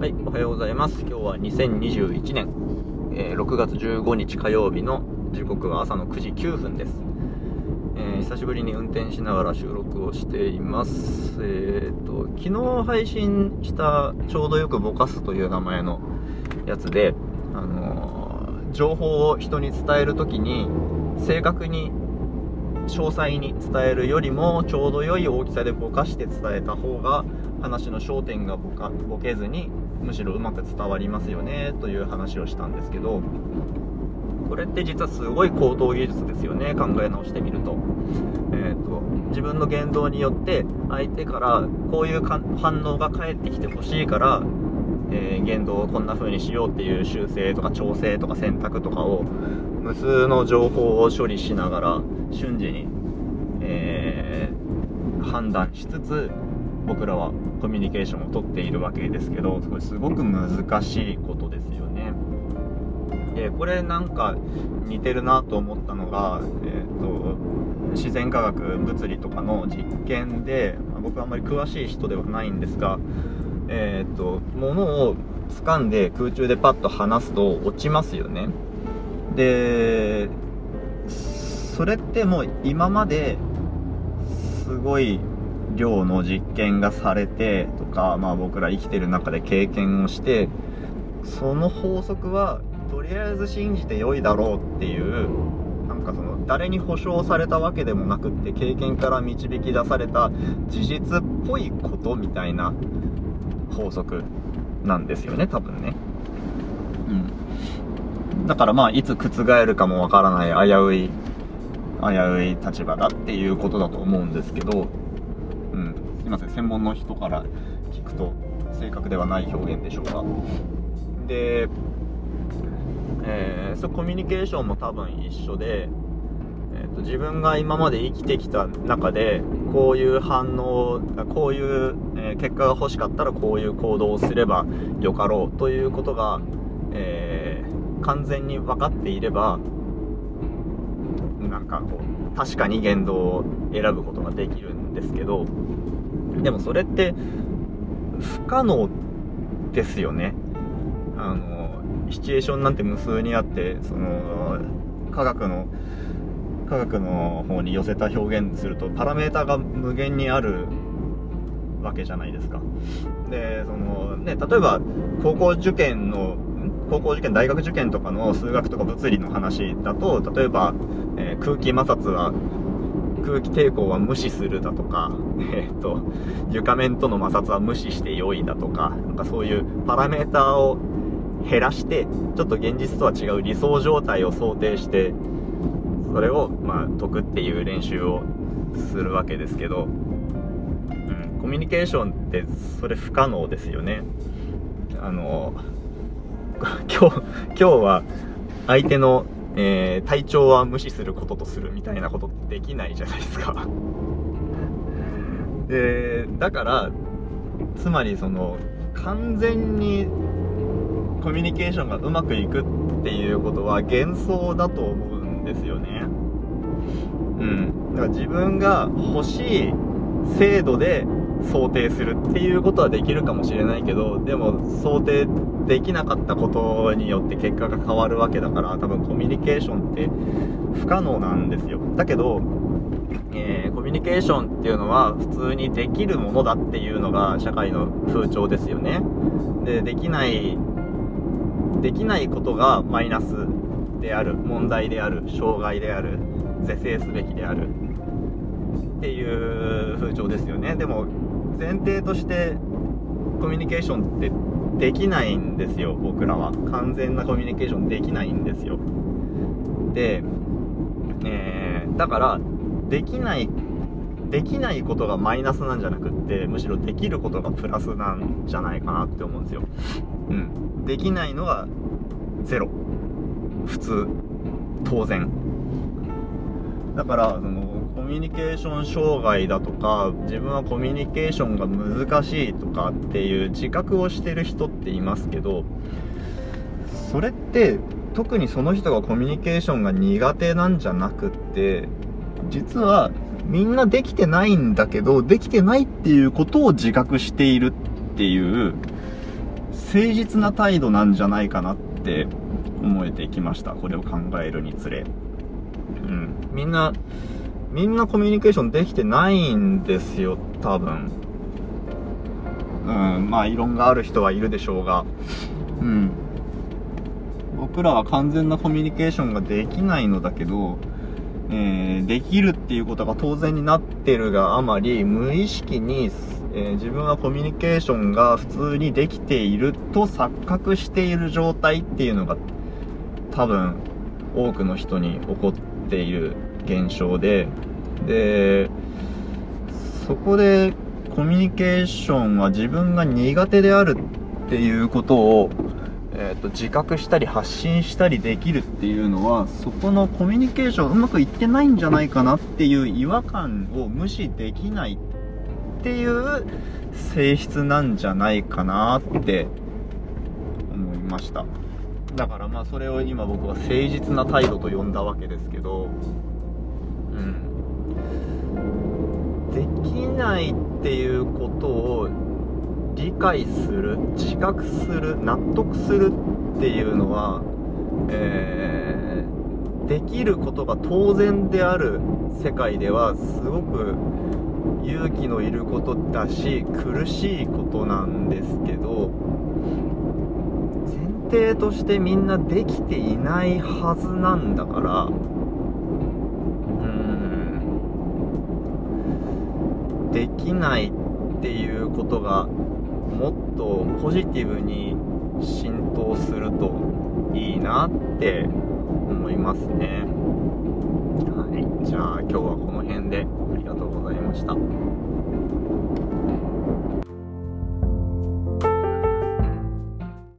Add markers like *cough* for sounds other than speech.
はい、おはようございます。今日は2021年、えー6月15日火曜日の時刻は朝の9時9分です。えー久しぶりに運転しながら収録をしています。えーと、昨日配信したちょうどよくぼかすという名前のやつで、あのー情報を人に伝えるときに正確に詳細に伝えるよりもちょうど良い大きさでぼかして伝えた方が話の焦点がぼかぼけずにむしろうまく伝わりますよねという話をしたんですけどこれって実はすごい高等技術ですよね考え直してみると,、えー、と自分の言動によって相手からこういう反応が返ってきてほしいからえー言動をこんな風にしようっていう修正とか調整とか選択とかを無数の情報を処理しながら瞬時に、えー判断しつつ僕らはコミュニケーションをとっているわけですけどこれすごく難しいことですよね。でこれなんか似てるなと思ったのが、えー、と自然科学物理とかの実験で、まあ僕はあんまり詳しい人ではないんですがえー、と物を掴んで空中でパッと離すと落ちますよね。でそれってもう今まですごい量の実験がされてとか、まあ、僕ら生きてる中で経験をしてその法則はとりあえず信じて良いだろうっていうなんかその誰に保証されたわけでもなくって経験から導き出された事実っぽいことみたいな法則なんですよね多分ね。うん。だからまあいつ覆るかもわからない危うい危うい立場だっていうことだと思うんですけどうん。すいません。専門の人から聞くと正確ではない表現でしょうか。でえーそコミュニケーションも多分一緒でえーと自分が今まで生きてきた中でこういう反応こういう、え結果が欲しかったらこういう行動をすればよかろうということが、えー完全に分かっていればなんかこう確かに言動を選ぶことができるんですけどでもそれって不可能ですよね。あのシチュエーションなんて無数にあってその科学の科学の方に寄せた表現するとパラメータが無限にあるわけじゃないですか。でそのね例えば高校受験の高校受験大学受験とかの数学とか物理の話だと例えば、えー空気摩擦は空気抵抗は無視するだとか、*laughs* えー、と床面との摩擦は無視して良いだとかなんかそういうパラメーターを減らしてちょっと現実とは違う理想状態を想定してそれをまあ解くっていう練習をするわけですけど、うん、コミュニケーションってそれ不可能ですよね。あの *laughs* 今日今日は相手の、えー体調は無視することとするみたいなことってできないじゃないですか。*laughs* でだからつまりその完全にコミュニケーションがうまくいくっていうことは幻想だと思うんですよね。うん。だから自分が欲しい精度で想定するっていうことはできるかもしれないけどでも想定できなかったことによって結果が変わるわけだから多分コミュニケーションって不可能なんですよ。だけど、えーコミュニケーションっていうのは普通にできるものだっていうのが社会の風潮ですよね。でできないできないことがマイナスである問題である障害である是正すべきである。っていう風潮ですよね。でも前提としてコミュニケーションってできないんですよ僕らは。完全なコミュニケーションできないんですよ。で、えーだからできないできないことがマイナスなんじゃなくってむしろできることがプラスなんじゃないかなって思うんですよ。うん。できないのがゼロ。普通。当然。だからそのミュニケーション障害だとか自分はコミュニケーションが難しいとかっていう自覚をしてる人っていますけどそれって特にその人がコミュニケーションが苦手なんじゃなくって実はみんなできてないんだけどできてないっていうことを自覚しているっていう誠実な態度なんじゃないかなって思えてきました。これを考えるにつれ。うん。みんなみんなコミュニケーションできてないんですよ多分。うんまあ異論がある人はいるでしょうが。うん。僕らは完全なコミュニケーションができないのだけどえー、できるっていうことが当然になってるがあまり無意識に、えー、自分はコミュニケーションが普通にできていると錯覚している状態っていうのが多分多くの人に起こっている。現象ででそこでコミュニケーションは自分が苦手であるっていうことをえーと、自覚したり発信したりできるっていうのはそこのコミュニケーションうまくいってないんじゃないかなっていう違和感を無視できないっていう性質なんじゃないかなって思いました。だからまあそれを今僕は誠実な態度と呼んだわけですけどないっていうことを理解する自覚する納得するっていうのは、えー、できることが当然である世界ではすごく勇気のいることだし苦しいことなんですけど前提としてみんなできていないはずなんだからうんできないっていうことがもっとポジティブに浸透するといいなって思いますね。はい。じゃあ今日はこの辺でありがとうございました。